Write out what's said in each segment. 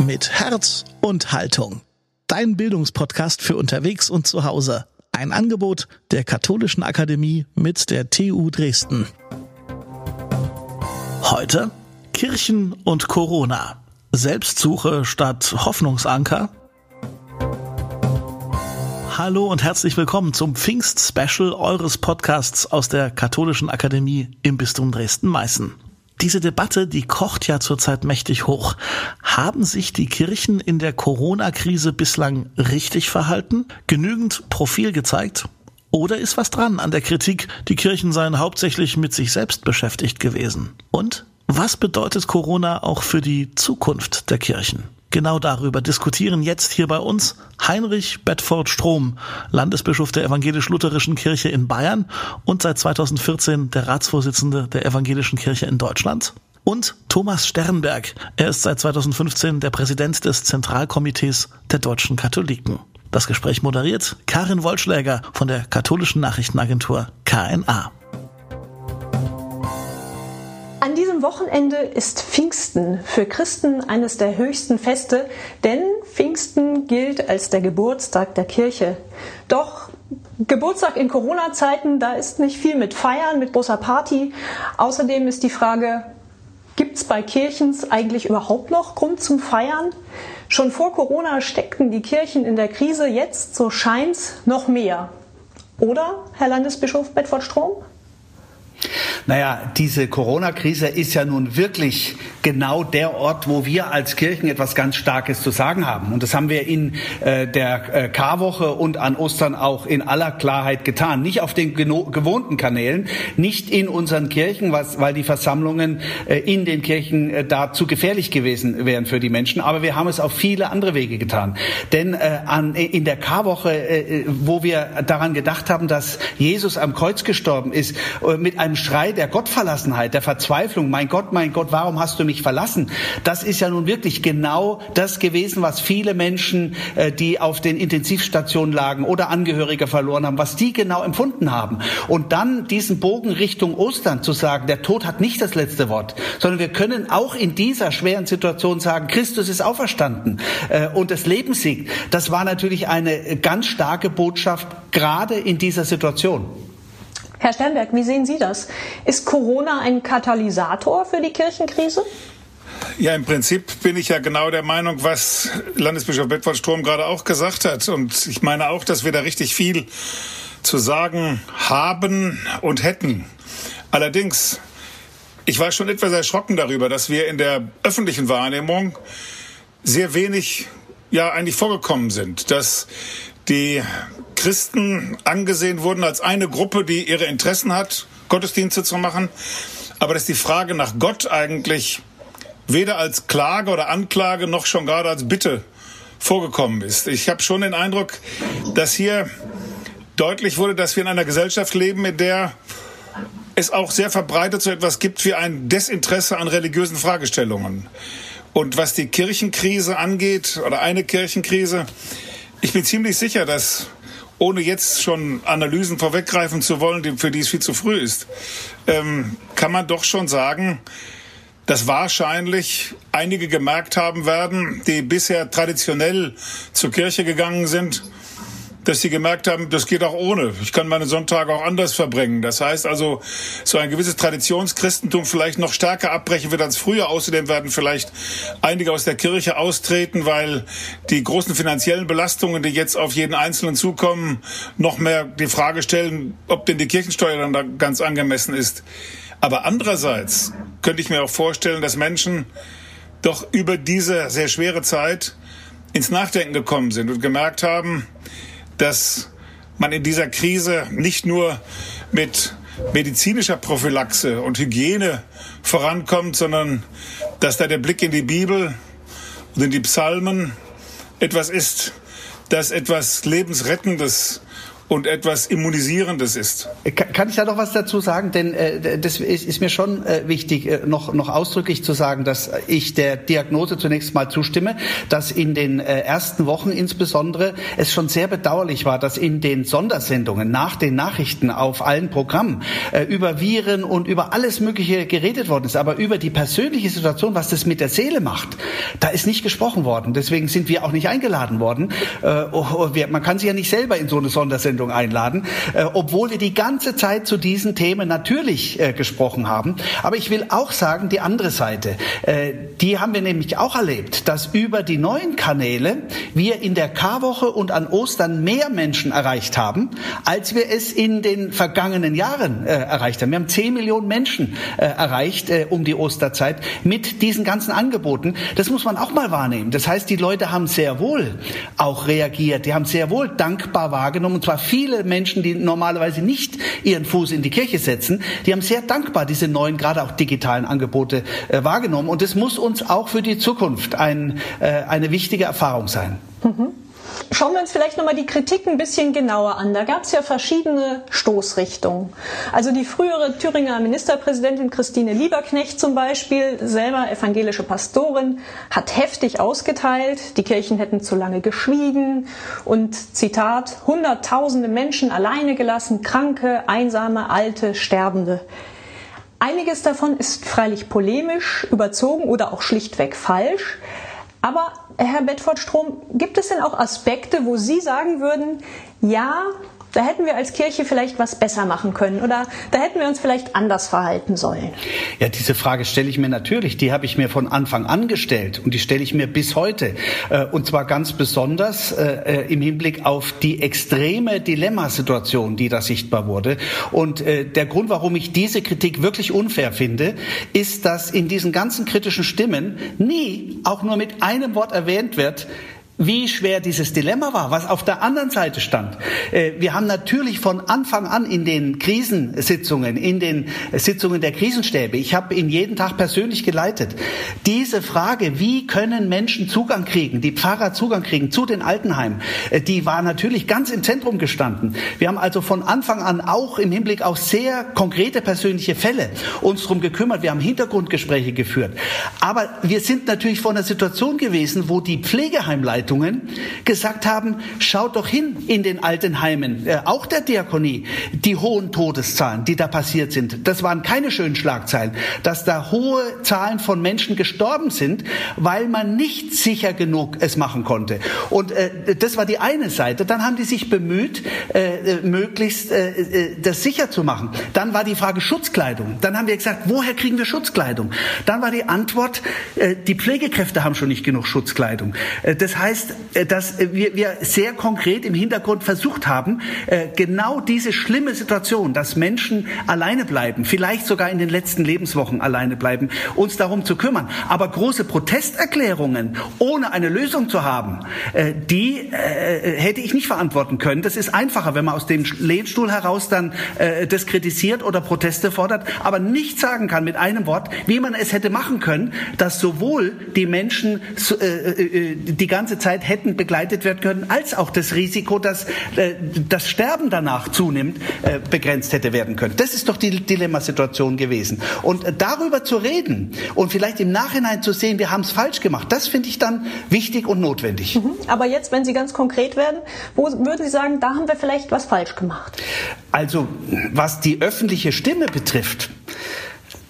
mit Herz und Haltung. Dein Bildungspodcast für unterwegs und zu Hause. Ein Angebot der Katholischen Akademie mit der TU Dresden. Heute Kirchen und Corona. Selbstsuche statt Hoffnungsanker. Hallo und herzlich willkommen zum Pfingst-Special eures Podcasts aus der Katholischen Akademie im Bistum Dresden-Meißen. Diese Debatte, die kocht ja zurzeit mächtig hoch. Haben sich die Kirchen in der Corona-Krise bislang richtig verhalten? Genügend Profil gezeigt? Oder ist was dran an der Kritik, die Kirchen seien hauptsächlich mit sich selbst beschäftigt gewesen? Und was bedeutet Corona auch für die Zukunft der Kirchen? Genau darüber diskutieren jetzt hier bei uns Heinrich Bedford Strom, Landesbischof der Evangelisch-Lutherischen Kirche in Bayern und seit 2014 der Ratsvorsitzende der Evangelischen Kirche in Deutschland. Und Thomas Sternberg. Er ist seit 2015 der Präsident des Zentralkomitees der deutschen Katholiken. Das Gespräch moderiert Karin Wollschläger von der katholischen Nachrichtenagentur KNA. Diesem Wochenende ist Pfingsten für Christen eines der höchsten Feste, denn Pfingsten gilt als der Geburtstag der Kirche. Doch Geburtstag in Corona-Zeiten, da ist nicht viel mit Feiern, mit großer Party. Außerdem ist die Frage, gibt es bei Kirchens eigentlich überhaupt noch Grund zum Feiern? Schon vor Corona steckten die Kirchen in der Krise, jetzt, so scheint's, noch mehr. Oder, Herr Landesbischof Bedford-Strom? Naja, diese Corona-Krise ist ja nun wirklich genau der Ort, wo wir als Kirchen etwas ganz Starkes zu sagen haben. Und das haben wir in äh, der äh, Karwoche und an Ostern auch in aller Klarheit getan. Nicht auf den gewohnten Kanälen, nicht in unseren Kirchen, was, weil die Versammlungen äh, in den Kirchen äh, da zu gefährlich gewesen wären für die Menschen. Aber wir haben es auf viele andere Wege getan. Denn äh, an, in der Karwoche, äh, wo wir daran gedacht haben, dass Jesus am Kreuz gestorben ist, äh, mit einem Schrei der Gottverlassenheit, der Verzweiflung, mein Gott, mein Gott, warum hast du mich verlassen? Das ist ja nun wirklich genau das gewesen, was viele Menschen, äh, die auf den Intensivstationen lagen oder Angehörige verloren haben, was die genau empfunden haben. Und dann diesen Bogen Richtung Ostern zu sagen, der Tod hat nicht das letzte Wort, sondern wir können auch in dieser schweren Situation sagen, Christus ist auferstanden äh, und das Leben siegt. Das war natürlich eine ganz starke Botschaft, gerade in dieser Situation. Herr Sternberg, wie sehen Sie das? Ist Corona ein Katalysator für die Kirchenkrise? Ja, im Prinzip bin ich ja genau der Meinung, was Landesbischof Bedford Strom gerade auch gesagt hat. Und ich meine auch, dass wir da richtig viel zu sagen haben und hätten. Allerdings, ich war schon etwas erschrocken darüber, dass wir in der öffentlichen Wahrnehmung sehr wenig ja eigentlich vorgekommen sind, dass die Christen angesehen wurden als eine Gruppe, die ihre Interessen hat, Gottesdienste zu machen, aber dass die Frage nach Gott eigentlich weder als Klage oder Anklage noch schon gerade als Bitte vorgekommen ist. Ich habe schon den Eindruck, dass hier deutlich wurde, dass wir in einer Gesellschaft leben, in der es auch sehr verbreitet so etwas gibt wie ein Desinteresse an religiösen Fragestellungen. Und was die Kirchenkrise angeht, oder eine Kirchenkrise, ich bin ziemlich sicher, dass ohne jetzt schon Analysen vorweggreifen zu wollen, für die es viel zu früh ist, ähm, kann man doch schon sagen, dass wahrscheinlich einige gemerkt haben werden, die bisher traditionell zur Kirche gegangen sind, dass sie gemerkt haben, das geht auch ohne. Ich kann meine Sonntage auch anders verbringen. Das heißt also, so ein gewisses Traditionschristentum vielleicht noch stärker abbrechen wird als früher. Außerdem werden vielleicht einige aus der Kirche austreten, weil die großen finanziellen Belastungen, die jetzt auf jeden Einzelnen zukommen, noch mehr die Frage stellen, ob denn die Kirchensteuer dann da ganz angemessen ist. Aber andererseits könnte ich mir auch vorstellen, dass Menschen doch über diese sehr schwere Zeit ins Nachdenken gekommen sind und gemerkt haben, dass man in dieser Krise nicht nur mit medizinischer Prophylaxe und Hygiene vorankommt, sondern dass da der Blick in die Bibel und in die Psalmen etwas ist, das etwas Lebensrettendes und etwas Immunisierendes ist. Kann ich da noch was dazu sagen? Denn äh, das ist, ist, mir schon äh, wichtig, äh, noch, noch ausdrücklich zu sagen, dass ich der Diagnose zunächst mal zustimme, dass in den äh, ersten Wochen insbesondere es schon sehr bedauerlich war, dass in den Sondersendungen nach den Nachrichten auf allen Programmen äh, über Viren und über alles Mögliche geredet worden ist, aber über die persönliche Situation, was das mit der Seele macht, da ist nicht gesprochen worden. Deswegen sind wir auch nicht eingeladen worden. Äh, oh, oh, wir, man kann sich ja nicht selber in so eine Sondersendung Sendung einladen, äh, obwohl wir die ganze Zeit zu diesen Themen natürlich äh, gesprochen haben. Aber ich will auch sagen, die andere Seite, äh, die haben wir nämlich auch erlebt, dass über die neuen Kanäle wir in der Karwoche und an Ostern mehr Menschen erreicht haben, als wir es in den vergangenen Jahren äh, erreicht haben. Wir haben 10 Millionen Menschen äh, erreicht äh, um die Osterzeit mit diesen ganzen Angeboten. Das muss man auch mal wahrnehmen. Das heißt, die Leute haben sehr wohl auch reagiert. Die haben sehr wohl dankbar wahrgenommen, und zwar viele Menschen, die normalerweise nicht ihren Fuß in die Kirche setzen, die haben sehr dankbar diese neuen, gerade auch digitalen Angebote äh, wahrgenommen. Und es muss uns auch für die Zukunft ein, äh, eine wichtige Erfahrung sein. Mhm. Schauen wir uns vielleicht nochmal die Kritik ein bisschen genauer an. Da gab es ja verschiedene Stoßrichtungen. Also die frühere Thüringer Ministerpräsidentin Christine Lieberknecht zum Beispiel, selber evangelische Pastorin, hat heftig ausgeteilt, die Kirchen hätten zu lange geschwiegen und Zitat, Hunderttausende Menschen alleine gelassen, Kranke, Einsame, Alte, Sterbende. Einiges davon ist freilich polemisch, überzogen oder auch schlichtweg falsch. Aber Herr Bedford-Strom, gibt es denn auch Aspekte, wo Sie sagen würden, ja, da hätten wir als Kirche vielleicht was besser machen können oder da hätten wir uns vielleicht anders verhalten sollen? Ja, diese Frage stelle ich mir natürlich. Die habe ich mir von Anfang an gestellt und die stelle ich mir bis heute. Äh, und zwar ganz besonders äh, äh, im Hinblick auf die extreme Dilemmasituation, die da sichtbar wurde. Und der Grund, warum ich diese Kritik wirklich unfair finde, ist, dass in diesen ganzen kritischen Stimmen nie auch nur mit einem Wort erwähnt wird, wie schwer dieses Dilemma war, was auf der anderen Seite stand. Äh, wir haben natürlich von Anfang an in den Krisensitzungen, in den Sitzungen der Krisenstäbe, ich habe ihn jeden Tag persönlich geleitet, diese Frage, wie können Menschen Zugang kriegen, die Pfarrer Zugang kriegen zu den Altenheimen, äh, die war natürlich ganz im Zentrum gestanden. Wir haben also von Anfang an auch im Hinblick auf sehr konkrete persönliche Fälle uns darum gekümmert. Wir haben Hintergrundgespräche geführt. Aber wir sind natürlich vor einer Situation gewesen, wo die Pflegeheimleitung Zeitungen gesagt haben, schaut doch hin in den Altenheimen, äh, auch der Diakonie, die hohen Todeszahlen, die da passiert sind. Das waren keine schönen Schlagzeilen, dass da hohe Zahlen von Menschen gestorben sind, weil man nicht sicher genug es machen konnte. Und äh, das war die eine Seite. Dann haben die sich bemüht, äh, äh möglichst äh, äh, das sicher zu machen. Dann war die Frage Schutzkleidung. Dann haben wir gesagt, woher kriegen wir Schutzkleidung? Dann war die Antwort, äh, die Pflegekräfte haben schon nicht genug Schutzkleidung. Äh, das heißt, heißt, äh, dass äh, wir, sehr konkret im Hintergrund versucht haben, äh, genau diese schlimme Situation, dass Menschen alleine bleiben, vielleicht sogar in den letzten Lebenswochen alleine bleiben, uns darum zu kümmern. Aber große Protesterklärungen, ohne eine Lösung zu haben, die hätte ich nicht verantworten können. Das ist einfacher, wenn man aus dem Lehnstuhl heraus dann das kritisiert oder Proteste fordert, aber nicht sagen kann mit einem Wort, wie man es hätte machen können, dass sowohl die Menschen die ganze Zeit hätten begleitet werden können, als auch das Risiko, dass äh, das Sterben danach zunimmt, äh, begrenzt hätte werden können. Das ist doch die Dilemmasituation gewesen. Und äh, darüber zu reden und vielleicht im Nachhinein zu sehen, wir haben es falsch gemacht, das finde ich dann wichtig und notwendig. Mhm. Aber jetzt, wenn Sie ganz konkret werden, wo würden Sie sagen, da haben wir vielleicht was falsch gemacht? Also, was die öffentliche Stimme betrifft,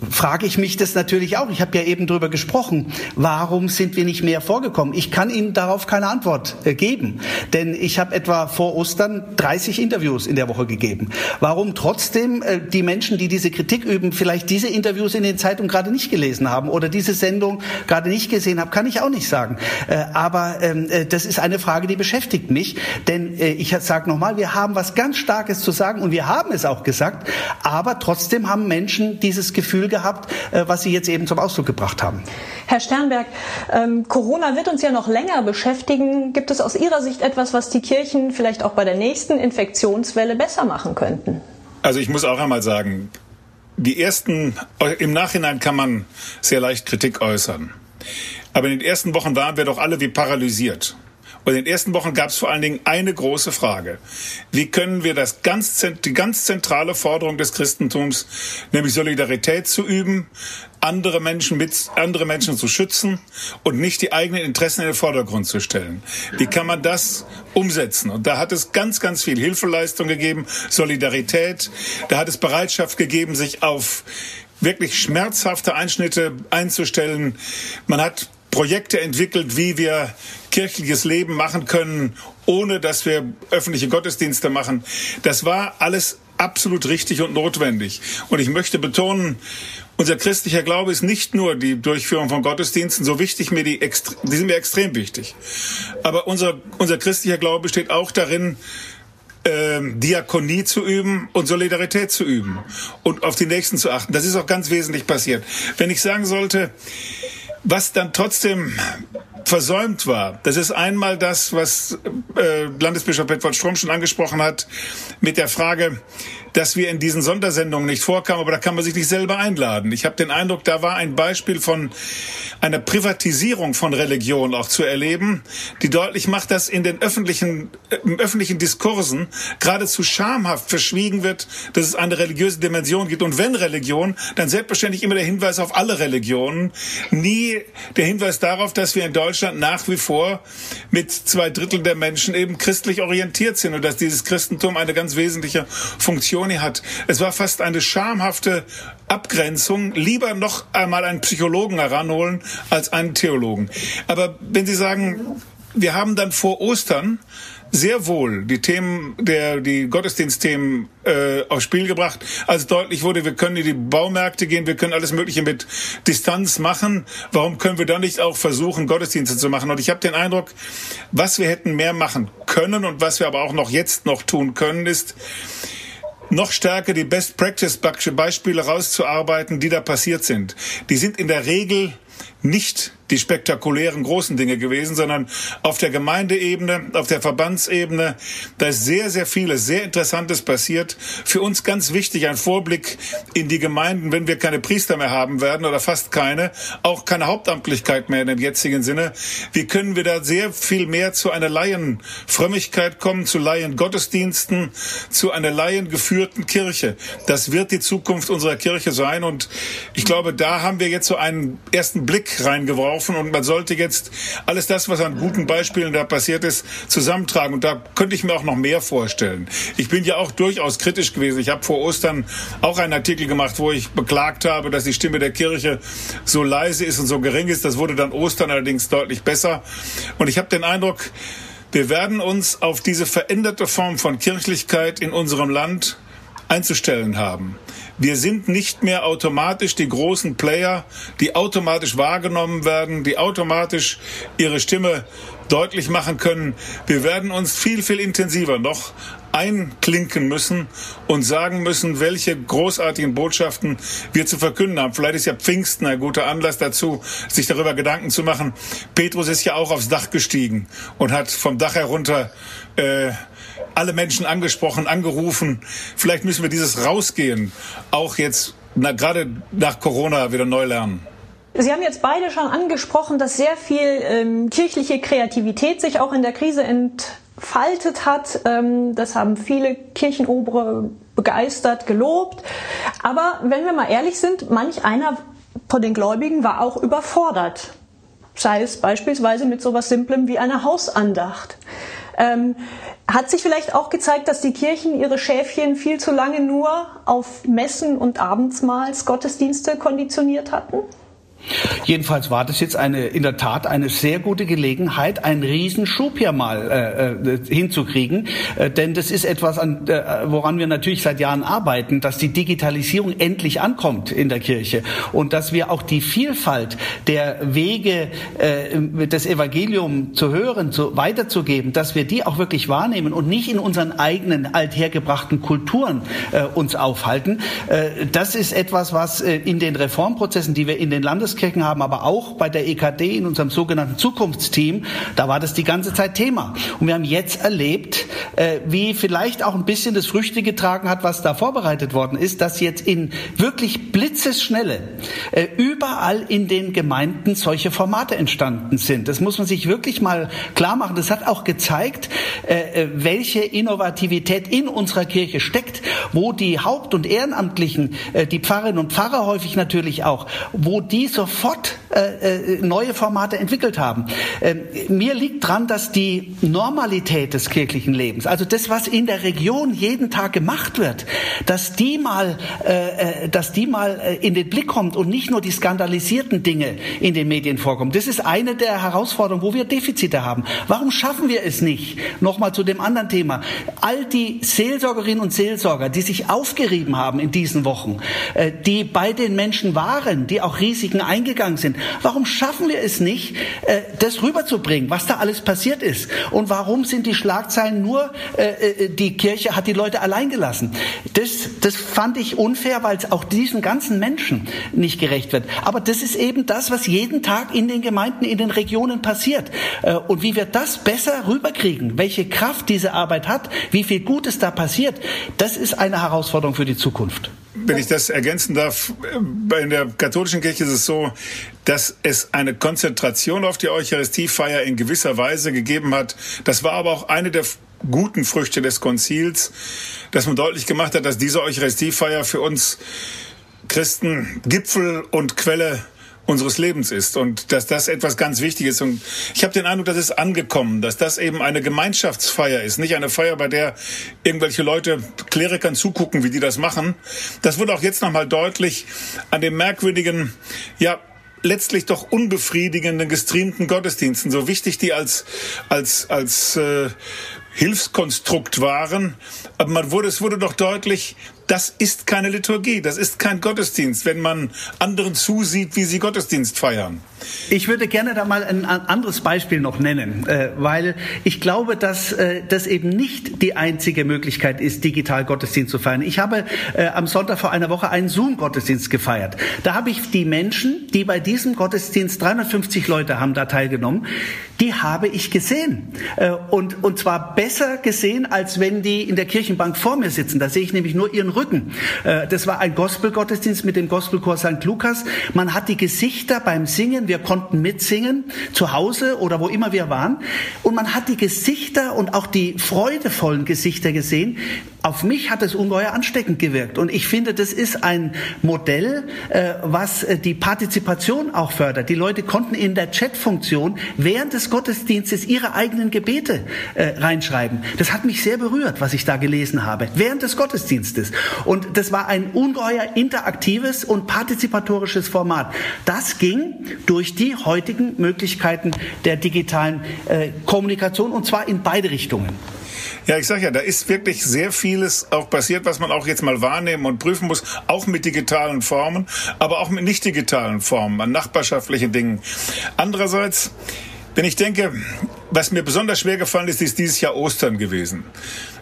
frage ich mich das natürlich auch. Ich habe ja eben darüber gesprochen. Warum sind wir nicht mehr vorgekommen? Ich kann Ihnen darauf keine Antwort äh, geben, denn ich habe etwa vor Ostern 30 Interviews in der Woche gegeben. Warum trotzdem äh, die Menschen, die diese Kritik üben, vielleicht diese Interviews in den Zeitungen gerade nicht gelesen haben oder diese Sendung gerade nicht gesehen haben, kann ich auch nicht sagen. Äh, aber ähm, äh, das ist eine Frage, die beschäftigt mich, denn ich sage nochmal, wir haben was ganz Starkes zu sagen und wir haben es auch gesagt, aber trotzdem haben Menschen dieses Gefühl gehabt, äh, was Sie jetzt eben zum Ausdruck gebracht haben. Herr Sternberg, ähm, Corona wird uns ja noch länger beschäftigen. Gibt es aus Ihrer Sicht etwas, was die Kirchen vielleicht auch bei der nächsten Infektionswelle besser machen könnten? Also ich muss auch einmal sagen, die ersten, im Nachhinein kann man sehr leicht Kritik äußern. Aber in den ersten Wochen waren wir doch alle wie paralysiert. Und in den ersten Wochen gab es vor allen Dingen eine große Frage. Wie können wir das ganz, die ganz zentrale Forderung des Christentums, nämlich Solidarität zu üben, andere Menschen mit, andere Menschen zu schützen und nicht die eigenen Interessen in den Vordergrund zu stellen. Wie kann man das umsetzen? Und da hat es ganz, ganz viel Hilfeleistung gegeben, Solidarität. Da hat es Bereitschaft gegeben, sich auf wirklich schmerzhafte Einschnitte einzustellen. Man hat Projekte entwickelt, wie wir kirchliches Leben machen können, ohne dass wir öffentliche Gottesdienste machen. Das war alles absolut richtig und notwendig. Und ich möchte betonen, unser christlicher Glaube ist nicht nur die Durchführung von Gottesdiensten, so wichtig mir die, die sind mir extrem wichtig. Aber unser, unser christlicher Glaube besteht auch darin, ähm, Diakonie zu üben und Solidarität zu üben und auf die Nächsten zu achten. Das ist auch ganz wesentlich passiert. Wenn ich sagen sollte, was dann trotzdem versäumt war. Das ist einmal das, was äh, Landesbischof Edward Strom schon angesprochen hat, mit der Frage, dass wir in diesen Sondersendungen nicht vorkamen, aber da kann man sich nicht selber einladen. Ich habe den Eindruck, da war ein Beispiel von einer Privatisierung von Religion auch zu erleben, die deutlich macht, dass in den öffentlichen, öffentlichen Diskursen geradezu schamhaft verschwiegen wird, dass es eine religiöse Dimension gibt. Und wenn Religion, dann selbstverständlich immer der Hinweis auf alle Religionen, nie der Hinweis darauf, dass wir in Deutschland nach wie vor mit zwei Drittel der Menschen eben christlich orientiert sind und dass dieses Christentum eine ganz wesentliche Funktion hier hat. Es war fast eine schamhafte Abgrenzung. Lieber noch einmal einen Psychologen heranholen, als einen Theologen. Aber wenn Sie sagen, wir haben dann vor Ostern sehr wohl die Themen der die Gottesdienstthemen äh, aufs Spiel gebracht, als deutlich wurde, wir können in die Baumärkte gehen, wir können alles Mögliche mit Distanz machen. Warum können wir dann nicht auch versuchen, Gottesdienste zu machen? Und ich habe den Eindruck, was wir hätten mehr machen können und was wir aber auch noch jetzt noch tun können, ist noch stärker die Best Practice Beispiele rauszuarbeiten, die da passiert sind. Die sind in der Regel nicht die spektakulären großen Dinge gewesen, sondern auf der Gemeindeebene, auf der Verbandsebene, da ist sehr, sehr vieles, sehr Interessantes passiert. Für uns ganz wichtig ein Vorblick in die Gemeinden, wenn wir keine Priester mehr haben werden oder fast keine, auch keine Hauptamtlichkeit mehr in dem jetzigen Sinne. Wie können wir da sehr viel mehr zu einer Laienfrömmigkeit kommen, zu Laiengottesdiensten, zu einer laiengeführten Kirche? Das wird die Zukunft unserer Kirche sein und ich glaube, da haben wir jetzt so einen ersten Blick reingeworfen laufen und man sollte jetzt alles das, was an guten Beispielen da passiert ist, zusammentragen. Und da könnte ich mir auch noch mehr vorstellen. Ich bin ja auch durchaus kritisch gewesen. Ich habe vor Ostern auch einen Artikel gemacht, wo ich beklagt habe, dass die Stimme der Kirche so leise ist und so gering ist. Das wurde dann Ostern allerdings deutlich besser. Und ich habe den Eindruck, wir werden uns auf diese veränderte Form von Kirchlichkeit in unserem Land einzustellen haben. Wir sind nicht mehr automatisch die großen Player, die automatisch wahrgenommen werden, die automatisch ihre Stimme deutlich machen können. Wir werden uns viel, viel intensiver noch einklinken müssen und sagen müssen, welche großartigen Botschaften wir zu verkünden haben. Vielleicht ist ja Pfingsten ein guter Anlass dazu, sich darüber Gedanken zu machen. Petrus ist ja auch aufs Dach gestiegen und hat vom Dach herunter äh, alle Menschen angesprochen, angerufen. Vielleicht müssen wir dieses Rausgehen auch jetzt na, gerade nach Corona wieder neu lernen. Sie haben jetzt beide schon angesprochen, dass sehr viel ähm, kirchliche Kreativität sich auch in der Krise entfaltet hat. Ähm, das haben viele Kirchenobere begeistert, gelobt. Aber wenn wir mal ehrlich sind, manch einer von den Gläubigen war auch überfordert. Sei es beispielsweise mit so etwas Simplem wie einer Hausandacht. Ähm, hat sich vielleicht auch gezeigt, dass die Kirchen ihre Schäfchen viel zu lange nur auf Messen und Abendsmahlsgottesdienste konditioniert hatten? Jedenfalls war das jetzt eine, in der Tat eine sehr gute Gelegenheit, einen Riesenschub hier mal äh, äh, hinzukriegen. Äh, denn das ist etwas, an, äh, woran wir natürlich seit Jahren arbeiten, dass die Digitalisierung endlich ankommt in der Kirche und dass wir auch die Vielfalt der Wege, äh, das Evangelium zu hören, zu, weiterzugeben, dass wir die auch wirklich wahrnehmen und nicht in unseren eigenen althergebrachten Kulturen äh, uns aufhalten. Äh, das ist etwas, was äh, in den Reformprozessen, die wir in den Landes Landeskirchen haben, aber auch bei der EKD in unserem sogenannten Zukunftsteam, da war das die ganze Zeit Thema. Und wir haben jetzt erlebt, äh, wie vielleicht auch ein bisschen das Früchte getragen hat, was da vorbereitet worden ist, dass jetzt in wirklich blitzesschnelle äh, überall in den Gemeinden solche Formate entstanden sind. Das muss man sich wirklich mal klar machen. Das hat auch gezeigt, äh, welche Innovativität in unserer Kirche steckt, wo die Haupt- und Ehrenamtlichen, die Pfarrerinnen und Pfarrer häufig natürlich auch, wo die sofort neue Formate entwickelt haben. Ähm, mir liegt dran, dass die Normalität des kirchlichen Lebens, also das, was in der Region jeden Tag gemacht wird, dass die mal, äh, äh, dass die mal äh, in den Blick kommt und nicht nur die skandalisierten Dinge in den Medien vorkommen. Das ist eine der Herausforderungen, wo wir Defizite haben. Warum schaffen wir es nicht? Nochmal zu dem anderen Thema. All die Seelsorgerinnen und Seelsorger, die sich aufgerieben haben in diesen Wochen, äh, die bei den Menschen waren, die auch Risiken eingegangen sind. Warum schaffen wir es nicht, äh, das rüberzubringen, was da alles passiert ist? Und warum sind die Schlagzeilen nur äh, äh, die Kirche hat die Leute allein gelassen. Das, das fand ich unfair, weil es auch diesen ganzen Menschen nicht gerecht wird. Aber das ist eben das, was jeden Tag in den Gemeinden, in den Regionen passiert. Und wie wir das besser rüberkriegen, welche Kraft diese Arbeit hat, wie viel Gutes da passiert, das ist eine Herausforderung für die Zukunft. Wenn ich das ergänzen darf, in der katholischen Kirche ist es so, dass es eine Konzentration auf die Eucharistiefeier in gewisser Weise gegeben hat. Das war aber auch eine der guten Früchte des Konzils, dass man deutlich gemacht hat, dass diese Eucharistiefeier für uns Christen Gipfel und Quelle unseres Lebens ist und dass das etwas ganz Wichtiges und ich habe den Eindruck, dass es angekommen, dass das eben eine Gemeinschaftsfeier ist, nicht eine Feier, bei der irgendwelche Leute Klerikern zugucken, wie die das machen. Das wurde auch jetzt nochmal deutlich an dem merkwürdigen, ja, letztlich doch unbefriedigenden gestreamten Gottesdiensten, so wichtig die als als als äh, Hilfskonstrukt waren. Aber man wurde, es wurde doch deutlich, das ist keine Liturgie, das ist kein Gottesdienst, wenn man anderen zusieht, wie sie Gottesdienst feiern. Ich würde gerne da mal ein anderes Beispiel noch nennen, äh, weil ich glaube, dass äh, das eben nicht die einzige Möglichkeit ist, digital Gottesdienst zu feiern. Ich habe äh, am Sonntag vor einer Woche einen Zoom-Gottesdienst gefeiert. Da habe ich die Menschen, die bei diesem Gottesdienst 350 Leute haben da teilgenommen, die habe ich gesehen. Und, und zwar besser gesehen, als wenn die in der Kirchenbank vor mir sitzen. Da sehe ich nämlich nur ihren Rücken. Das war ein Gospel-Gottesdienst mit dem Gospelchor St. Lukas. Man hat die Gesichter beim Singen wir konnten mitsingen, zu Hause oder wo immer wir waren. Und man hat die Gesichter und auch die freudevollen Gesichter gesehen, auf mich hat es ungeheuer ansteckend gewirkt. Und ich finde, das ist ein Modell, äh, was äh, die Partizipation auch fördert. Die Leute konnten in der Chatfunktion während des Gottesdienstes ihre eigenen Gebete äh, reinschreiben. Das hat mich sehr berührt, was ich da gelesen habe, während des Gottesdienstes. Und das war ein ungeheuer interaktives und partizipatorisches Format. Das ging durch die heutigen Möglichkeiten der digitalen Kommunikation und zwar in beide Richtungen. Ja, ich sage ja, da ist wirklich sehr vieles auch passiert, was man auch jetzt mal wahrnehmen und prüfen muss, auch mit digitalen Formen, aber auch mit nicht digitalen Formen, an nachbarschaftlichen Dingen. Andererseits, wenn ich denke, was mir besonders schwer gefallen ist, ist dieses Jahr Ostern gewesen.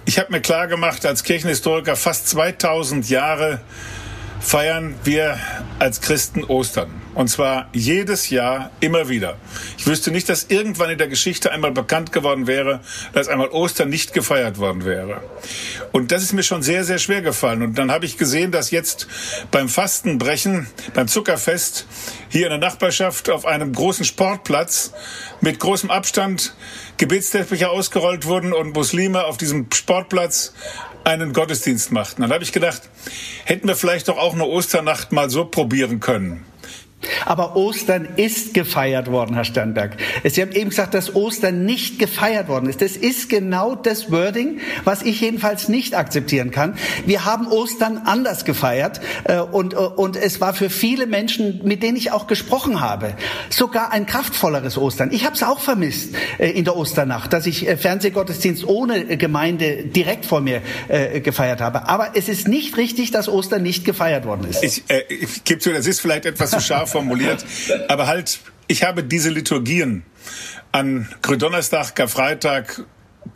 Ich habe mir klar gemacht, als Kirchenhistoriker, fast 2000 Jahre feiern wir als Christen Ostern. Und zwar jedes Jahr immer wieder. Ich wüsste nicht, dass irgendwann in der Geschichte einmal bekannt geworden wäre, dass einmal Ostern nicht gefeiert worden wäre. Und das ist mir schon sehr, sehr schwer gefallen. Und dann habe ich gesehen, dass jetzt beim Fastenbrechen, beim Zuckerfest hier in der Nachbarschaft auf einem großen Sportplatz mit großem Abstand Gebetsteppiche ausgerollt wurden und Muslime auf diesem Sportplatz einen Gottesdienst machten. Dann habe ich gedacht, hätten wir vielleicht doch auch eine Osternacht mal so probieren können. Aber Ostern ist gefeiert worden, Herr Sternberg. Sie haben eben gesagt, dass Ostern nicht gefeiert worden ist. Das ist genau das Wording, was ich jedenfalls nicht akzeptieren kann. Wir haben Ostern anders gefeiert äh, und, äh, und es war für viele Menschen, mit denen ich auch gesprochen habe, sogar ein kraftvolleres Ostern. Ich habe es auch vermisst äh, in der Osternacht, dass ich Fernsehgottesdienst ohne Gemeinde direkt vor mir gefeiert habe. Aber es ist nicht richtig, dass Ostern nicht gefeiert worden ist. Ich, äh, ich gebe zu, das ist vielleicht etwas zu scharf formuliert. Aber halt, ich habe diese Liturgien an Gründonnerstag, Karfreitag,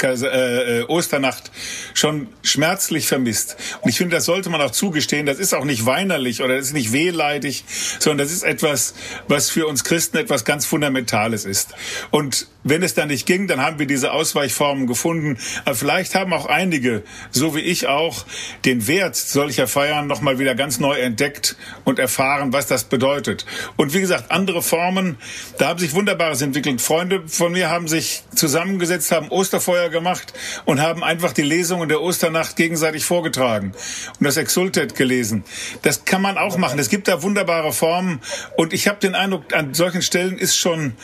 äh, äh, Osternacht schon schmerzlich vermisst. Und ich finde, das sollte man auch zugestehen. Das ist auch nicht weinerlich oder das ist nicht wehleidig, sondern das ist etwas, was für uns Christen etwas ganz Fundamentales ist. Und wenn es dann nicht ging, dann haben wir diese Ausweichformen gefunden. Aber vielleicht haben auch einige, so wie ich auch, den Wert solcher Feiern nochmal wieder ganz neu entdeckt und erfahren, was das bedeutet. Und wie gesagt, andere Formen, da haben sich Wunderbares entwickelt. Freunde von mir haben sich zusammengesetzt, haben Osterfeuer gemacht und haben einfach die Lesungen der Osternacht gegenseitig vorgetragen und das Exultet gelesen. Das kann man auch machen. Es gibt da wunderbare Formen und ich habe den Eindruck, an solchen Stellen ist schon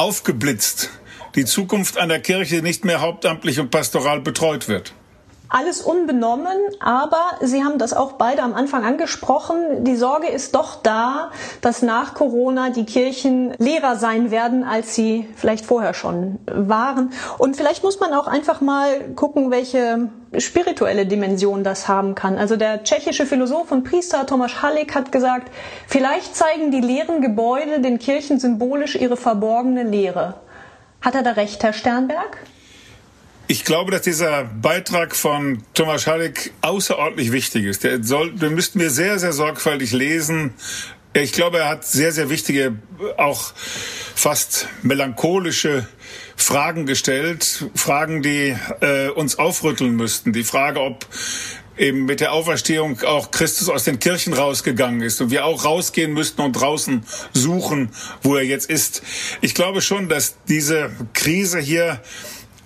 aufgeblitzt die Zukunft einer Kirche nicht mehr hauptamtlich und pastoral betreut wird. Alles unbenommen, aber Sie haben das auch beide am Anfang angesprochen. Die Sorge ist doch da, dass nach Corona die Kirchen leerer sein werden, als sie vielleicht vorher schon waren. Und vielleicht muss man auch einfach mal gucken, welche spirituelle Dimension das haben kann. Also der tschechische Philosoph und Priester Tomasz Halleck hat gesagt, vielleicht zeigen die leeren Gebäude den Kirchen symbolisch ihre verborgene Lehre. Hat er da recht, Herr Sternberg? Ich glaube, dass dieser Beitrag von Thomas Schalik außerordentlich wichtig ist. Der soll, den müssten wir sehr, sehr sorgfältig lesen. Ich glaube, er hat sehr, sehr wichtige, auch fast melancholische Fragen gestellt. Fragen, die äh, uns aufrütteln müssten. Die Frage, ob eben mit der Auferstehung auch Christus aus den Kirchen rausgegangen ist und wir auch rausgehen müssten und draußen suchen, wo er jetzt ist. Ich glaube schon, dass diese Krise hier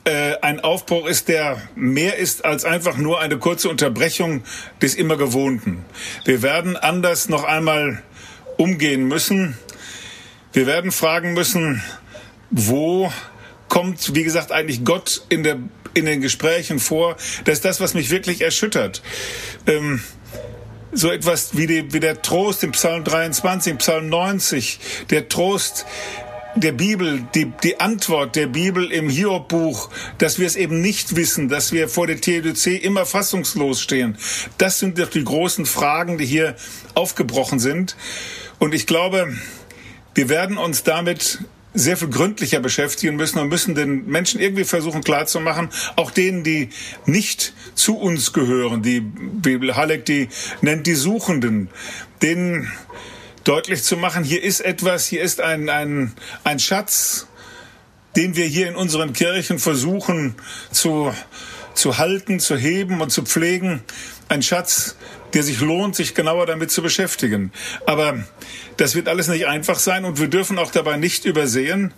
äh, ein Aufbruch ist, der mehr ist als einfach nur eine kurze Unterbrechung des immer Gewohnten. Wir werden anders noch einmal umgehen müssen. Wir werden fragen müssen, wo kommt, wie gesagt, eigentlich Gott in der in den Gesprächen vor. Das ist das, was mich wirklich erschüttert. Ähm, so etwas wie, die, wie der Trost im Psalm 23, im Psalm 90, der Trost, der Bibel, die, die Antwort der Bibel im Hiob-Buch, dass wir es eben nicht wissen, dass wir vor der TDC immer fassungslos stehen. Das sind doch die großen Fragen, die hier aufgebrochen sind. Und ich glaube, wir werden uns damit sehr viel gründlicher beschäftigen müssen und müssen den Menschen irgendwie versuchen klarzumachen, auch denen, die nicht zu uns gehören, die Bibel Halleck, die nennt die Suchenden, denen deutlich zu machen, hier ist etwas, hier ist ein, ein, ein Schatz, den wir hier in unseren Kirchen versuchen zu, zu halten, zu heben und zu pflegen. Ein Schatz, der sich lohnt, sich genauer damit zu beschäftigen. Aber das wird alles nicht einfach sein und wir dürfen auch dabei nicht übersehen,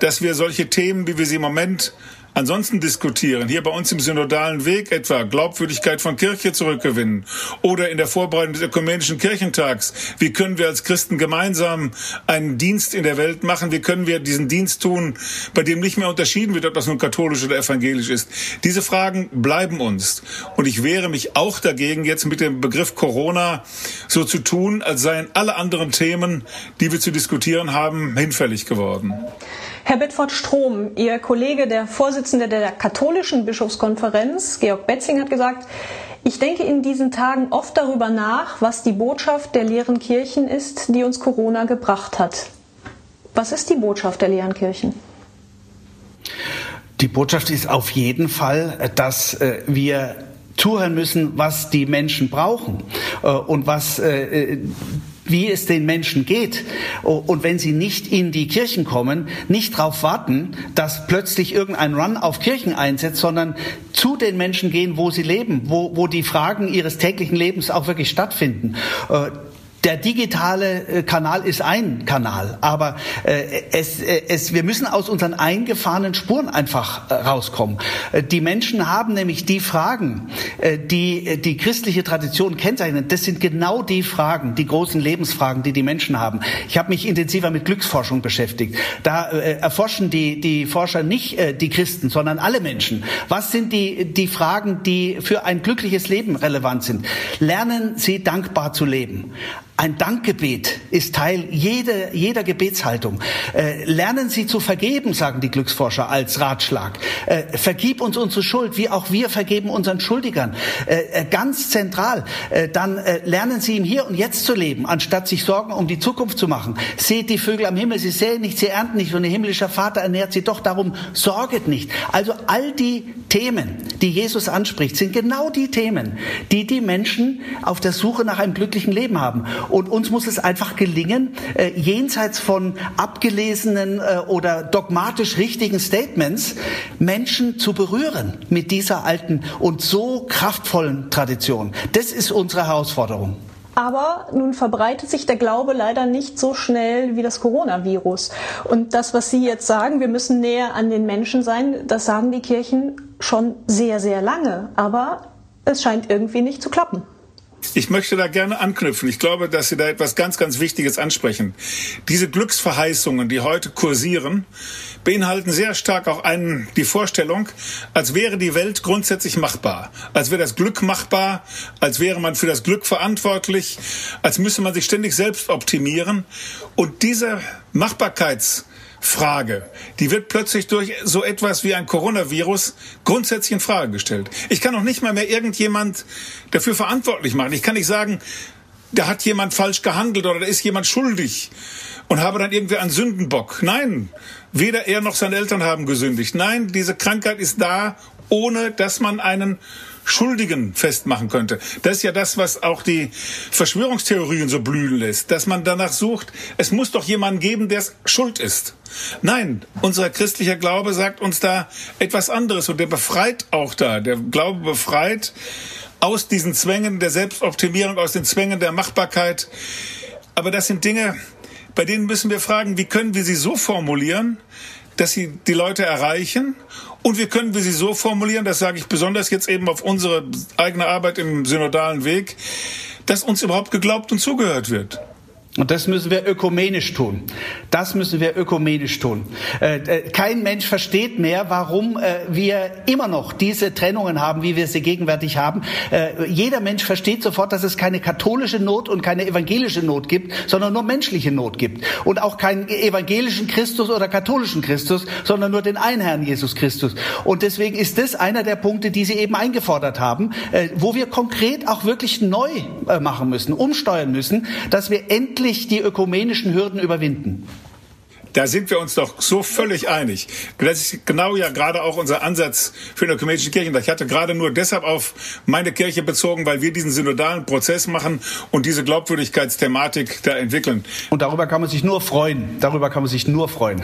dass wir solche Themen, wie wir sie im Moment ansonsten diskutieren, hier bei uns im synodalen Weg etwa Glaubwürdigkeit von Kirche zurückgewinnen oder in der Vorbereitung des ökumenischen Kirchentags, wie können wir als Christen gemeinsam einen Dienst in der Welt machen, wie können wir diesen Dienst tun, bei dem nicht mehr unterschieden wird, ob das nun katholisch oder evangelisch ist. Diese Fragen bleiben uns und ich wehre mich auch dagegen, jetzt mit dem Begriff Corona so zu tun, als seien alle anderen Themen, die wir zu diskutieren haben, hinfällig geworden. Herr Bedford Strom, Ihr Kollege, der Vorsitzende der katholischen Bischofskonferenz, Georg Betzing, hat gesagt, ich denke in diesen Tagen oft darüber nach, was die Botschaft der leeren Kirchen ist, die uns Corona gebracht hat. Was ist die Botschaft der leeren Kirchen? Die Botschaft ist auf jeden Fall, dass äh, wir zuhören müssen, was die Menschen brauchen äh, und was äh, wie es den Menschen geht. Und wenn sie nicht in die Kirchen kommen, nicht darauf warten, dass plötzlich irgendein Run auf Kirchen einsetzt, sondern zu den Menschen gehen, wo sie leben, wo, wo die Fragen ihres täglichen Lebens auch wirklich stattfinden. Der digitale äh, Kanal ist ein Kanal, aber äh, es, äh, es, wir müssen aus unseren eingefahrenen Spuren einfach rauskommen. Die Menschen haben nämlich die Fragen, die die christliche Tradition kennzeichnen. Das sind genau die Fragen, die großen Lebensfragen, die die Menschen haben. Ich habe mich intensiver mit Glücksforschung beschäftigt. Da erforschen die, die Forscher nicht die Christen, sondern alle Menschen. Was sind die, die Fragen, die für ein glückliches Leben relevant sind? Lernen Sie dankbar zu leben Ein Dankgebet ist Teil jeder, jeder Gebetshaltung. Äh, lernen Sie zu vergeben, sagen die Glücksforscher als Ratschlag. Äh, vergib uns unsere Schuld, wie auch wir vergeben unseren Schuldigern. Äh, äh ganz zentral. Äh, dann äh, lernen Sie im Hier und Jetzt zu leben, anstatt sich Sorgen um die Zukunft zu machen. Seht die Vögel am Himmel, sie säen nicht, sie ernten nicht und ihr himmlischer Vater ernährt sie doch. Darum sorget nicht. Also all die Themen, die Jesus anspricht, sind genau die Themen, die die Menschen auf der Suche nach einem glücklichen Leben haben. Und uns muss es einfach gelingen, äh, jenseits von abgelesenen äh, oder dogmatisch richtigen Statements Menschen zu berühren mit dieser alten und so kraftvollen Tradition. Das ist unsere Herausforderung. Aber nun verbreitet sich der Glaube leider nicht so schnell wie das Coronavirus. Und das, was Sie jetzt sagen, wir müssen näher an den Menschen sein, das sagen die Kirchen schon sehr, sehr lange. Aber es scheint irgendwie nicht zu klappen. Ich möchte da gerne anknüpfen. Ich glaube, dass Sie da etwas ganz, ganz Wichtiges ansprechen. Diese Glücksverheißungen, die heute kursieren, beinhalten sehr stark auch einen, die Vorstellung, als wäre die Welt grundsätzlich machbar, als wäre das Glück machbar, als wäre man für das Glück verantwortlich, als müsse man sich ständig selbst optimieren. Und diese Machbarkeits Frage. Die wird plötzlich durch so etwas wie ein Coronavirus grundsätzlich in Frage gestellt. Ich kann auch nicht mal mehr irgendjemand dafür verantwortlich machen. Ich kann nicht sagen, da hat jemand falsch gehandelt oder da ist jemand schuldig und habe dann irgendwie einen Sündenbock. Nein, weder er noch seine Eltern haben gesündigt. Nein, diese Krankheit ist da, ohne dass man einen Schuldigen festmachen könnte. Das ist ja das, was auch die Verschwörungstheorien so blühen lässt, dass man danach sucht, es muss doch jemanden geben, der schuld ist. Nein, unser christlicher Glaube sagt uns da etwas anderes und der befreit auch da. Der Glaube befreit aus diesen Zwängen der Selbstoptimierung, aus den Zwängen der Machbarkeit. Aber das sind Dinge, bei denen müssen wir fragen, wie können wir sie so formulieren, dass sie die Leute erreichen und wir können wir sie so formulieren, das sage ich besonders jetzt eben auf unsere eigene Arbeit im synodalen Weg, dass uns überhaupt geglaubt und zugehört wird. Und das müssen wir ökumenisch tun. Das müssen wir ökumenisch tun. Äh, äh, kein Mensch versteht mehr, warum äh, wir immer noch diese Trennungen haben, wie wir sie gegenwärtig haben. Jeder Mensch versteht sofort, dass es keine katholische Not und keine evangelische Not gibt, sondern nur menschliche Not gibt. Und auch keinen evangelischen Christus oder katholischen Christus, sondern nur den einen Herrn Jesus Christus. Und deswegen ist das einer der Punkte, die Sie eben eingefordert haben, wo wir konkret auch wirklich neu machen müssen, umsteuern müssen, dass wir endlich endlich die ökumenischen Hürden überwinden. Da sind wir uns doch so völlig einig. Das ist genau ja gerade auch unser Ansatz für den ökumenischen Kirchentag. Ich hatte gerade nur deshalb auf meine Kirche bezogen, weil wir diesen synodalen Prozess machen und diese Glaubwürdigkeitsthematik da entwickeln. Und darüber kann man sich nur freuen. Darüber kann man sich nur freuen.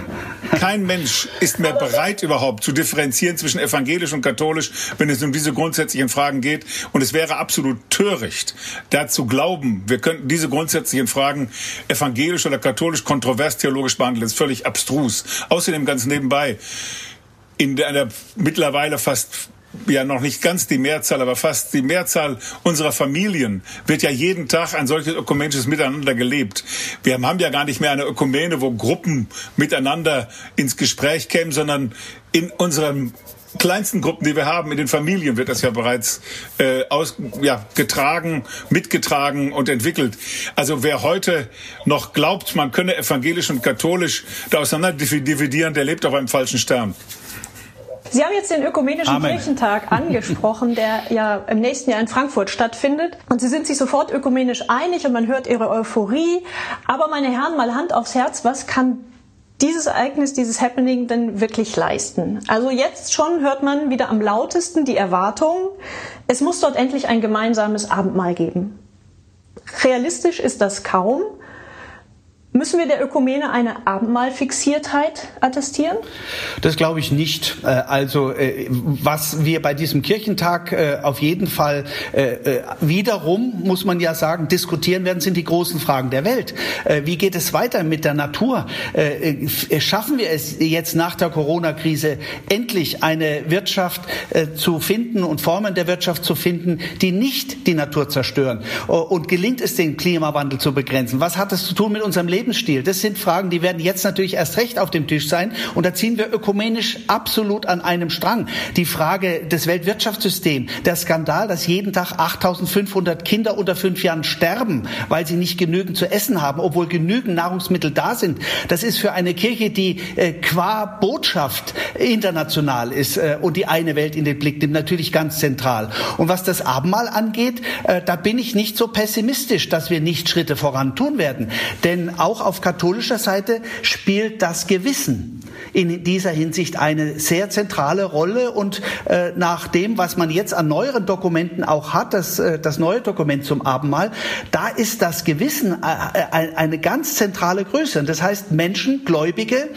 Kein Mensch ist mehr bereit überhaupt zu differenzieren zwischen evangelisch und katholisch, wenn es um diese grundsätzlichen Fragen geht. Und es wäre absolut töricht, da zu glauben, wir könnten diese grundsätzlichen Fragen evangelisch oder katholisch kontrovers theologisch behandeln völlig abstrus. Außerdem ganz nebenbei, in einer mittlerweile fast ja noch nicht ganz die Mehrzahl, aber fast die Mehrzahl unserer Familien wird ja jeden Tag ein solches ökumenisches Miteinander gelebt. Wir haben ja gar nicht mehr eine Ökumene, wo Gruppen miteinander ins Gespräch kämen, sondern in unserem kleinsten Gruppen, die wir haben, in den Familien wird das ja bereits äh, aus, ja, getragen, mitgetragen und entwickelt. Also wer heute noch glaubt, man könne evangelisch und katholisch da auseinander dividieren, der lebt auf einem falschen Stern. Sie haben jetzt den Ökumenischen Amen. Kirchentag angesprochen, der ja im nächsten Jahr in Frankfurt stattfindet. Und Sie sind sich sofort ökumenisch einig und man hört Ihre Euphorie. Aber meine Herren, mal Hand aufs Herz, was kann dieses Ereignis, dieses Happening denn wirklich leisten? Also jetzt schon hört man wieder am lautesten die Erwartung, es muss dort endlich ein gemeinsames Abendmahl geben. Realistisch ist das kaum. Müssen wir der Ökumene eine Abendmahlfixiertheit attestieren? Das glaube ich nicht. Äh, also äh, was wir bei diesem Kirchentag äh, auf jeden Fall wiederum, muss man ja sagen, diskutieren werden, sind die großen Fragen der Welt. Wie geht es weiter mit der Natur? Schaffen wir es jetzt nach der Corona-Krise endlich eine Wirtschaft zu finden und Formen der Wirtschaft zu finden, die nicht die Natur zerstören? Und gelingt es, den Klimawandel zu begrenzen? Was hat es zu tun mit unserem Leben? Lebensstil. Das sind Fragen, die werden jetzt natürlich erst recht auf dem Tisch sein. Und da ziehen wir ökumenisch absolut an einem Strang. Die Frage des Weltwirtschaftssystems, der Skandal, dass jeden Tag 8500 Kinder unter fünf Jahren sterben, weil sie nicht genügend zu essen haben, obwohl genügend Nahrungsmittel da sind. Das ist für eine Kirche, die äh, qua Botschaft international ist äh, und die eine Welt in den Blick nimmt, natürlich ganz zentral. Und was das Abendmahl angeht, äh, da bin ich nicht so pessimistisch, dass wir nicht Schritte voran tun werden. Denn auch auf katholischer Seite spielt das Gewissen in dieser Hinsicht eine sehr zentrale Rolle. Und äh, nach dem, was man jetzt an neueren Dokumenten auch hat, das, äh, das neue Dokument zum Abendmahl, da ist das Gewissen äh, äh eine ganz zentrale Größe. Und das heißt, Menschen, Gläubige,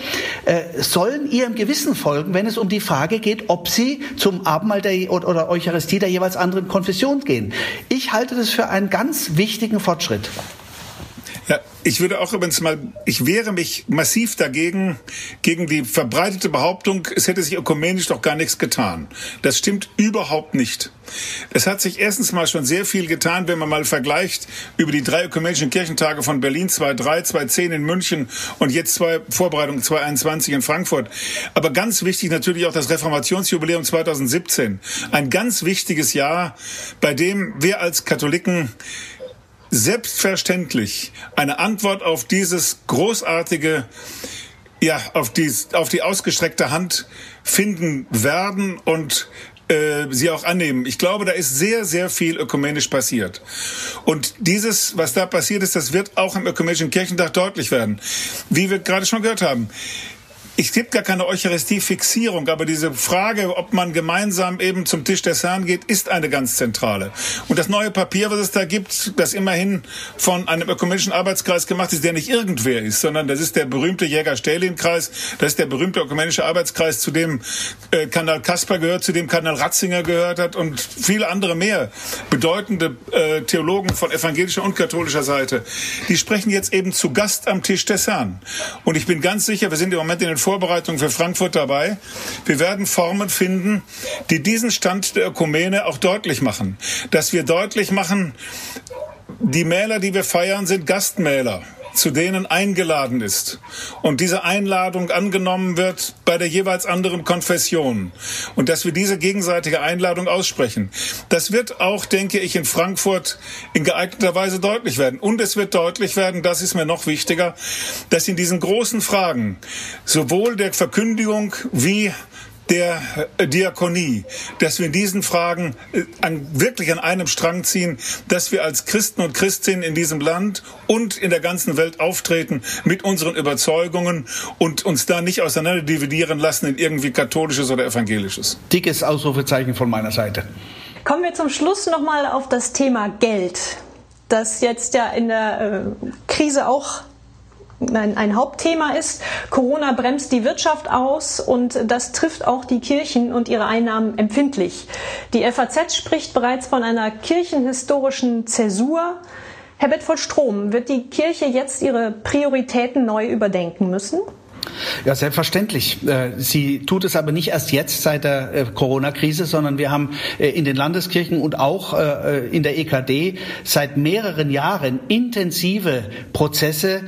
äh, sollen ihrem Gewissen folgen, wenn es um die Frage geht, ob sie zum Abendmahl der, oder Eucharistie der jeweils anderen Konfession gehen. Ich halte das für einen ganz wichtigen Fortschritt. Ja, ich würde auch übrigens mal, ich wehre mich massiv dagegen, gegen die verbreitete Behauptung, es hätte sich ökumenisch doch gar nichts getan. Das stimmt überhaupt nicht. Es hat sich erstens mal schon sehr viel getan, wenn man mal vergleicht über die drei ökumenischen Kirchentage von Berlin 2003, 2010 in München und jetzt zwei Vorbereitungen 2021 in Frankfurt. Aber ganz wichtig natürlich auch das Reformationsjubiläum 2017. Ein ganz wichtiges Jahr, bei dem wir als Katholiken selbstverständlich eine Antwort auf dieses großartige, ja, auf die, auf die ausgestreckte Hand finden werden und äh, sie auch annehmen. Ich glaube, da ist sehr, sehr viel ökumenisch passiert. Und dieses, was da passiert ist, das wird auch im ökumenischen Kirchentag deutlich werden. Wie wir gerade schon gehört haben, ich gibt gar keine Eucharistie-Fixierung, aber diese Frage, ob man gemeinsam eben zum Tisch des Herrn geht, ist eine ganz zentrale. Und das neue Papier, was es da gibt, das immerhin von einem ökumenischen Arbeitskreis gemacht ist, der nicht irgendwer ist, sondern das ist der berühmte Jäger-Stelin-Kreis, das ist der berühmte ökumenische Arbeitskreis, zu dem äh, Kanal Kasper gehört, zu dem Kanal Ratzinger gehört hat und viele andere mehr bedeutende äh, Theologen von evangelischer und katholischer Seite. Die sprechen jetzt eben zu Gast am Tisch des Herrn. Und ich bin ganz sicher, wir sind im Moment in den Vorbereitung für Frankfurt dabei. Wir werden Formen finden, die diesen Stand der Ökumene auch deutlich machen. Dass wir deutlich machen, die Mähler, die wir feiern, sind Gastmähler zu denen eingeladen ist und diese Einladung angenommen wird bei der jeweils anderen Konfession und dass wir diese gegenseitige Einladung aussprechen. Das wird auch, denke ich, in Frankfurt in geeigneter Weise deutlich werden. Und es wird deutlich werden, das ist mir noch wichtiger, dass in diesen großen Fragen sowohl der Verkündigung wie der äh, Diakonie, dass wir in diesen Fragen äh, an, wirklich an einem Strang ziehen, dass wir als Christen und Christinnen in diesem Land und in der ganzen Welt auftreten mit unseren Überzeugungen und uns da nicht auseinander dividieren lassen in irgendwie katholisches oder evangelisches. Dickes Ausrufezeichen von meiner Seite. Kommen wir zum Schluss nochmal auf das Thema Geld, das jetzt ja in der äh, Krise auch ein, ein Hauptthema ist. Corona bremst die Wirtschaft aus und das trifft auch die Kirchen und ihre Einnahmen empfindlich. Die FAZ spricht bereits von einer kirchenhistorischen Zäsur. Herr Bedford-Strom, wird die Kirche jetzt ihre Prioritäten neu überdenken müssen? Ja, selbstverständlich. Äh, sie tut es aber nicht erst jetzt seit der äh, Corona-Krise, sondern wir haben äh, in den Landeskirchen und auch in der EKD seit mehreren Jahren intensive Prozesse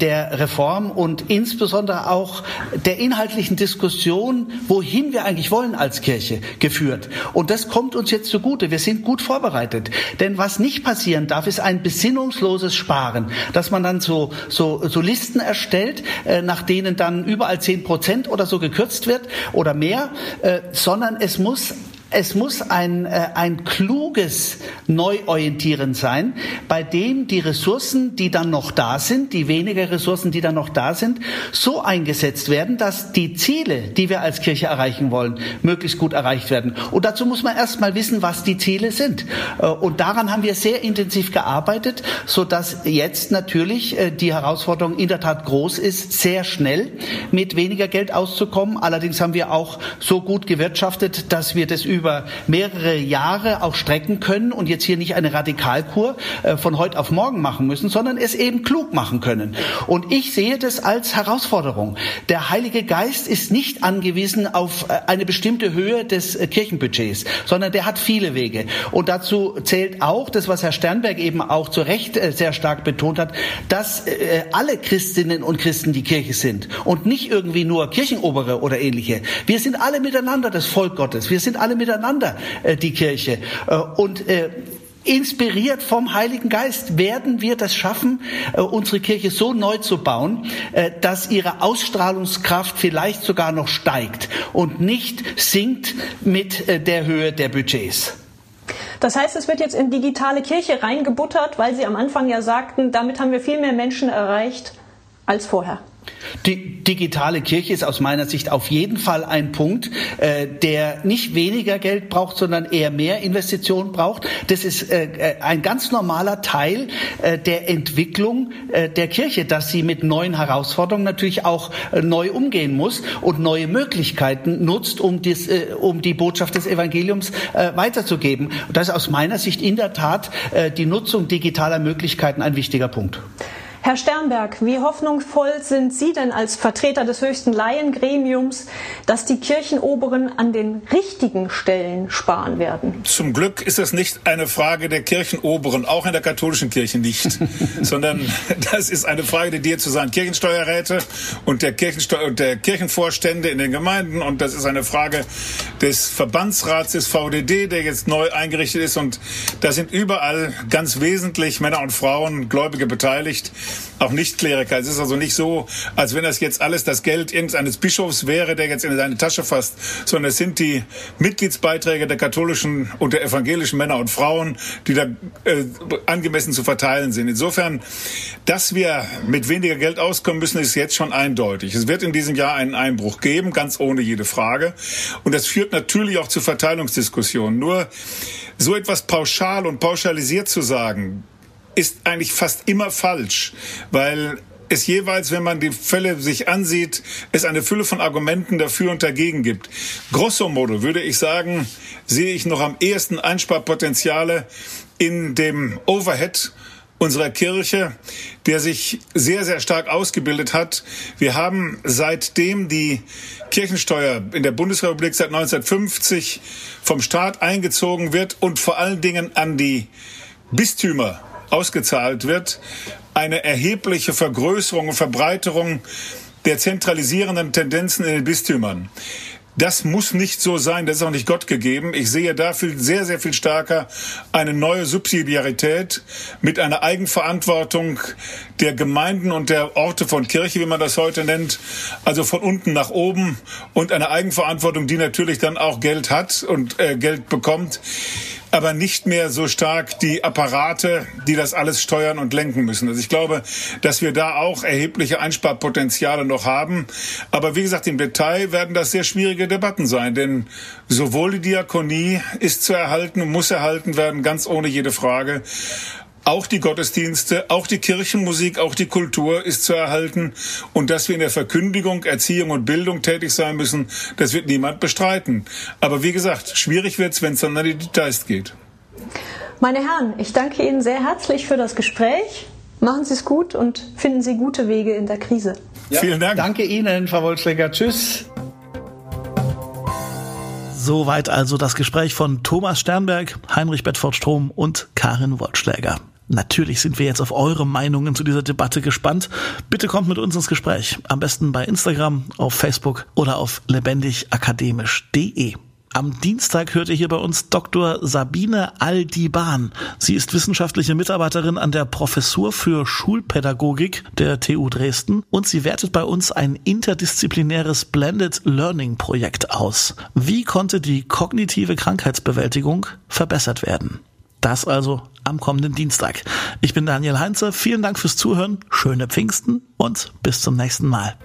der Reform und insbesondere auch der inhaltlichen Diskussion, wohin wir eigentlich wollen als Kirche, geführt. Und das kommt uns jetzt zugute. Wir sind gut vorbereitet. Denn was nicht passieren darf, ist ein besinnungsloses Sparen, dass man dann so, so, so Listen erstellt, nach denen dann überall zehn Prozent oder so gekürzt wird oder mehr, äh, sondern es muss es muss ein, äh, ein kluges Neuorientieren sein, bei dem die Ressourcen, die dann noch da sind, die weniger Ressourcen, die dann noch da sind, so eingesetzt werden, dass die Ziele, die wir als Kirche erreichen wollen, möglichst gut erreicht werden. Und dazu muss man erst mal wissen, was die Ziele sind. Äh, und daran haben wir sehr intensiv gearbeitet, so dass jetzt natürlich äh, die Herausforderung in der Tat groß ist, sehr schnell mit weniger Geld auszukommen. Allerdings haben wir auch so gut gewirtschaftet, dass wir das über über mehrere Jahre auch strecken können und jetzt hier nicht eine Radikalkur äh, von heute auf morgen machen müssen, sondern es eben klug machen können. Und ich sehe das als Herausforderung. Der Heilige Geist ist nicht angewiesen auf äh, eine bestimmte Höhe des äh, Kirchenbudgets, sondern der hat viele Wege. Und dazu zählt auch das, was Herr Sternberg eben auch zu Recht sehr stark betont hat, dass alle Christinnen und Christen die Kirche sind und nicht irgendwie nur Kirchenobere oder ähnliche. Wir sind alle miteinander das Volk Gottes. Wir sind alle miteinander die Kirche. Und Inspiriert vom Heiligen Geist werden wir das schaffen, äh, unsere Kirche so neu zu bauen, äh, dass ihre Ausstrahlungskraft vielleicht sogar noch steigt und nicht sinkt mit äh, der Höhe der Budgets. Das heißt, es wird jetzt in digitale Kirche reingebuttert, weil Sie am Anfang ja sagten, damit haben wir viel mehr Menschen erreicht als vorher. Die digitale Kirche ist aus meiner Sicht auf jeden Fall ein Punkt, äh, der nicht weniger Geld braucht, sondern eher mehr Investitionen braucht. Das ist äh, äh ein ganz normaler Teil äh, der Entwicklung äh, der Kirche, dass sie mit neuen Herausforderungen natürlich auch äh, neu umgehen muss und neue Möglichkeiten nutzt, um, dies, um die Botschaft des Evangeliums weiterzugeben. Und das ist aus meiner Sicht in der Tat die Nutzung digitaler Möglichkeiten ein wichtiger Punkt. Herr Sternberg, wie hoffnungsvoll sind Sie denn als Vertreter des höchsten Laiengremiums, dass die Kirchenoberen an den richtigen Stellen sparen werden? Zum Glück ist das nicht eine Frage der Kirchenoberen, auch in der katholischen Kirche nicht, sondern das ist eine Frage der diözesanen Kirchensteuerräte und der, Kirchensteu und der Kirchenvorstände in den Gemeinden. Und das ist eine Frage des Verbandsrats des VDD, der jetzt neu eingerichtet ist. Und da sind überall ganz wesentlich Männer und Frauen, Gläubige beteiligt auch Nicht-Kleriker. Es ist also nicht so, als wenn das jetzt alles das Geld irgendeines Bischofs wäre, der jetzt in seine Tasche fasst, sondern es sind die Mitgliedsbeiträge der katholischen und der evangelischen Männer und Frauen, die da äh, angemessen zu verteilen sind. Insofern, dass wir mit weniger Geld auskommen müssen, ist jetzt schon eindeutig. Es wird in diesem Jahr einen Einbruch geben, ganz ohne jede Frage. Und das führt natürlich auch zu Verteilungsdiskussionen. Nur so etwas pauschal und pauschalisiert zu sagen, ist eigentlich fast immer falsch, weil es jeweils, wenn man die Fälle sich ansieht, es eine Fülle von Argumenten dafür und dagegen gibt. Grosso modo würde ich sagen, sehe ich noch am ehesten Einsparpotenziale in dem Overhead unserer Kirche, der sich sehr, sehr stark ausgebildet hat. Wir haben seitdem die Kirchensteuer in der Bundesrepublik seit 1950 vom Staat eingezogen wird und vor allen Dingen an die Bistümer ausgezahlt wird, eine erhebliche Vergrößerung und Verbreiterung der zentralisierenden Tendenzen in den Bistümern. Das muss nicht so sein, das ist auch nicht Gott gegeben. Ich sehe da viel, sehr, sehr viel stärker eine neue Subsidiarität mit einer Eigenverantwortung der Gemeinden und der Orte von Kirche, wie man das heute nennt, also von unten nach oben und eine Eigenverantwortung, die natürlich dann auch Geld hat und äh, Geld bekommt aber nicht mehr so stark die Apparate, die das alles steuern und lenken müssen. Also ich glaube, dass wir da auch erhebliche Einsparpotenziale noch haben. Aber wie gesagt, im Detail werden das sehr schwierige Debatten sein, denn sowohl die Diakonie ist zu erhalten, muss erhalten werden, ganz ohne jede Frage auch die Gottesdienste, auch die Kirchenmusik, auch die Kultur ist zu erhalten. Und dass wir in der Verkündigung, Erziehung und Bildung tätig sein müssen, das wird niemand bestreiten. Aber wie gesagt, schwierig wird es, wenn es dann an die Details geht. Meine Herren, ich danke Ihnen sehr herzlich für das Gespräch. Machen Sie es gut und finden Sie gute Wege in der Krise. Ja, Vielen Dank. Danke Ihnen, Frau Wolschläger. Tschüss. Soweit also das Gespräch von Thomas Sternberg, Heinrich Bedford Strom und Karin Wortschläger. Natürlich sind wir jetzt auf eure Meinungen zu dieser Debatte gespannt. Bitte kommt mit uns ins Gespräch. Am besten bei Instagram, auf Facebook oder auf lebendigakademisch.de. Am Dienstag hört ihr hier bei uns Dr. Sabine Aldiban. Sie ist wissenschaftliche Mitarbeiterin an der Professur für Schulpädagogik der TU Dresden und sie wertet bei uns ein interdisziplinäres Blended Learning Projekt aus. Wie konnte die kognitive Krankheitsbewältigung verbessert werden? Das also am kommenden Dienstag. Ich bin Daniel Heinze. Vielen Dank fürs Zuhören. Schöne Pfingsten und bis zum nächsten Mal.